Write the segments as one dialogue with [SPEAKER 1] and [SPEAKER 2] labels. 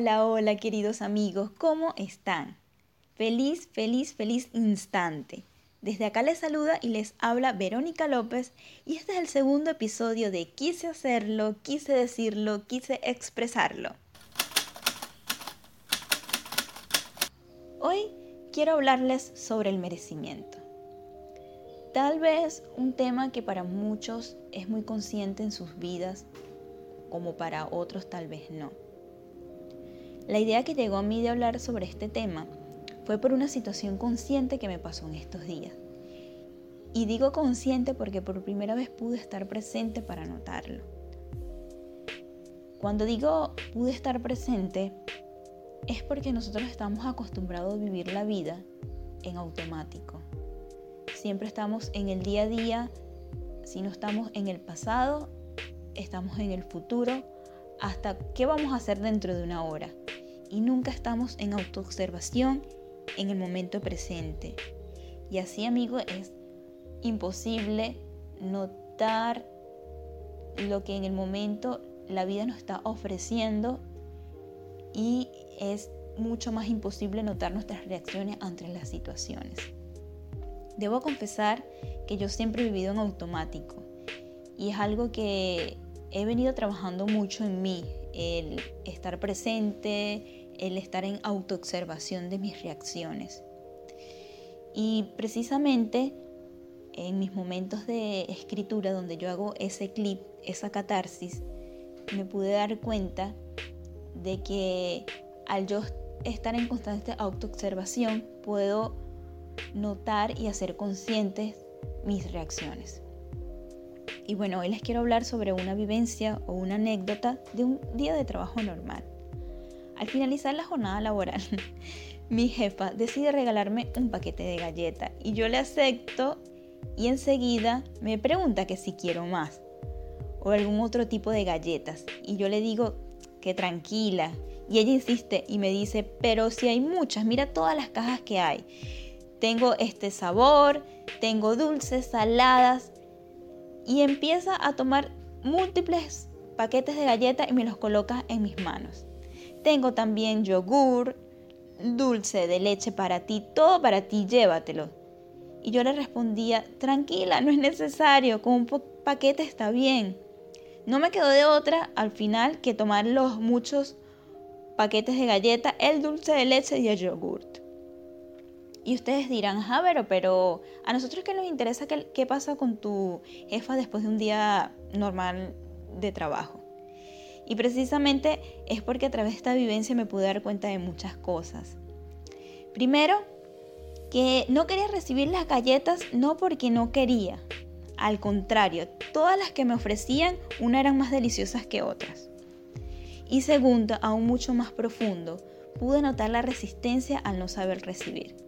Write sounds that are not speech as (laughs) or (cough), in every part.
[SPEAKER 1] Hola, hola queridos amigos, ¿cómo están? Feliz, feliz, feliz instante. Desde acá les saluda y les habla Verónica López y este es el segundo episodio de Quise hacerlo, quise decirlo, quise expresarlo. Hoy quiero hablarles sobre el merecimiento. Tal vez un tema que para muchos es muy consciente en sus vidas, como para otros tal vez no. La idea que llegó a mí de hablar sobre este tema fue por una situación consciente que me pasó en estos días. Y digo consciente porque por primera vez pude estar presente para notarlo. Cuando digo pude estar presente, es porque nosotros estamos acostumbrados a vivir la vida en automático. Siempre estamos en el día a día, si no estamos en el pasado, estamos en el futuro, hasta qué vamos a hacer dentro de una hora. Y nunca estamos en autoobservación en el momento presente. Y así, amigo, es imposible notar lo que en el momento la vida nos está ofreciendo y es mucho más imposible notar nuestras reacciones ante las situaciones. Debo confesar que yo siempre he vivido en automático y es algo que he venido trabajando mucho en mí, el estar presente, el estar en autoobservación de mis reacciones. Y precisamente en mis momentos de escritura donde yo hago ese clip, esa catarsis, me pude dar cuenta de que al estar en constante autoobservación puedo notar y hacer conscientes mis reacciones. Y bueno, hoy les quiero hablar sobre una vivencia o una anécdota de un día de trabajo normal. Al finalizar la jornada laboral, (laughs) mi jefa decide regalarme un paquete de galletas y yo le acepto y enseguida me pregunta que si quiero más o algún otro tipo de galletas. Y yo le digo que tranquila. Y ella insiste y me dice, pero si hay muchas, mira todas las cajas que hay. Tengo este sabor, tengo dulces, saladas y empieza a tomar múltiples paquetes de galletas y me los coloca en mis manos. Tengo también yogur, dulce de leche para ti, todo para ti, llévatelo. Y yo le respondía, tranquila, no es necesario, con un paquete está bien. No me quedó de otra al final que tomar los muchos paquetes de galletas, el dulce de leche y el yogurt. Y ustedes dirán, ah, pero, a nosotros que nos interesa qué pasa con tu jefa después de un día normal de trabajo. Y precisamente es porque a través de esta vivencia me pude dar cuenta de muchas cosas. Primero, que no quería recibir las galletas no porque no quería. Al contrario, todas las que me ofrecían, una eran más deliciosas que otras. Y segundo, aún mucho más profundo, pude notar la resistencia al no saber recibir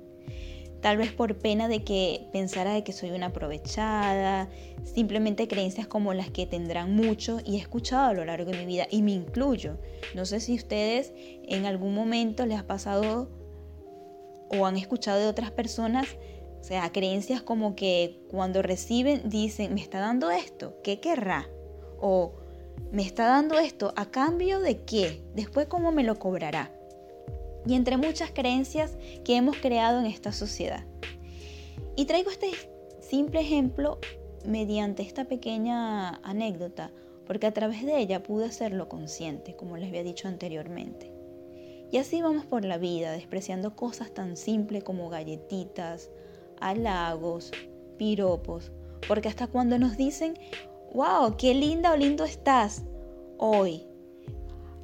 [SPEAKER 1] tal vez por pena de que pensara de que soy una aprovechada, simplemente creencias como las que tendrán muchos y he escuchado a lo largo de mi vida y me incluyo. No sé si ustedes en algún momento les ha pasado o han escuchado de otras personas, o sea, creencias como que cuando reciben dicen, me está dando esto, ¿qué querrá? O me está dando esto, ¿a cambio de qué? Después, ¿cómo me lo cobrará? Y entre muchas creencias que hemos creado en esta sociedad. Y traigo este simple ejemplo mediante esta pequeña anécdota, porque a través de ella pude hacerlo consciente, como les había dicho anteriormente. Y así vamos por la vida, despreciando cosas tan simples como galletitas, halagos, piropos, porque hasta cuando nos dicen, wow, qué linda o lindo estás hoy,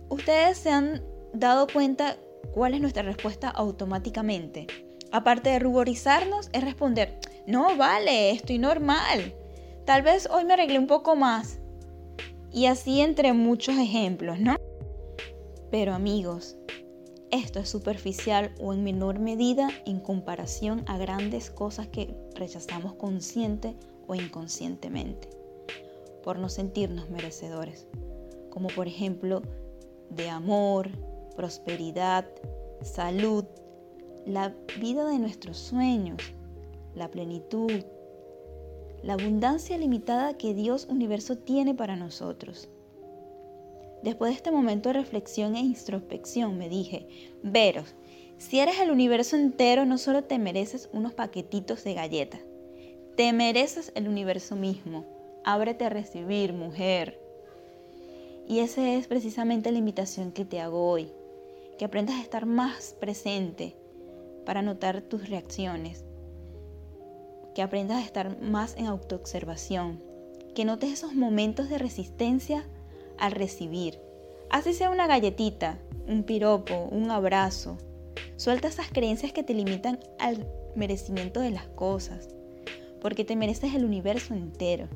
[SPEAKER 1] ustedes se han dado cuenta ¿Cuál es nuestra respuesta automáticamente? Aparte de ruborizarnos, es responder, no, vale, estoy normal. Tal vez hoy me arreglé un poco más. Y así entre muchos ejemplos, ¿no? Pero amigos, esto es superficial o en menor medida en comparación a grandes cosas que rechazamos consciente o inconscientemente, por no sentirnos merecedores, como por ejemplo de amor, prosperidad, salud, la vida de nuestros sueños, la plenitud, la abundancia limitada que Dios universo tiene para nosotros. Después de este momento de reflexión e introspección, me dije, Veros, si eres el universo entero, no solo te mereces unos paquetitos de galletas, te mereces el universo mismo. Ábrete a recibir, mujer. Y esa es precisamente la invitación que te hago hoy, que aprendas a estar más presente para notar tus reacciones, que aprendas a estar más en autoobservación, que notes esos momentos de resistencia al recibir. Así sea una galletita, un piropo, un abrazo. Suelta esas creencias que te limitan al merecimiento de las cosas, porque te mereces el universo entero.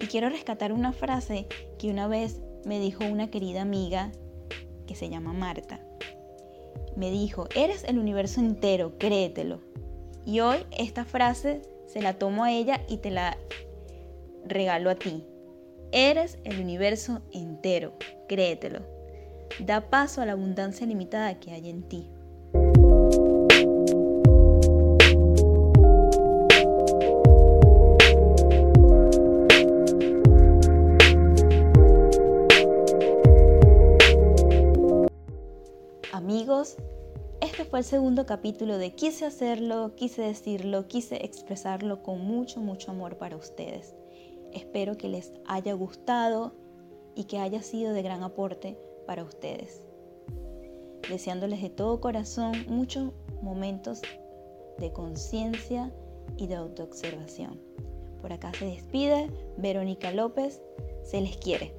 [SPEAKER 1] Y quiero rescatar una frase que una vez me dijo una querida amiga que se llama Marta. Me dijo, eres el universo entero, créetelo. Y hoy esta frase se la tomo a ella y te la regalo a ti. Eres el universo entero, créetelo. Da paso a la abundancia limitada que hay en ti. Segundo capítulo de Quise hacerlo, quise decirlo, quise expresarlo con mucho, mucho amor para ustedes. Espero que les haya gustado y que haya sido de gran aporte para ustedes. Deseándoles de todo corazón muchos momentos de conciencia y de autoobservación. Por acá se despide Verónica López. Se les quiere.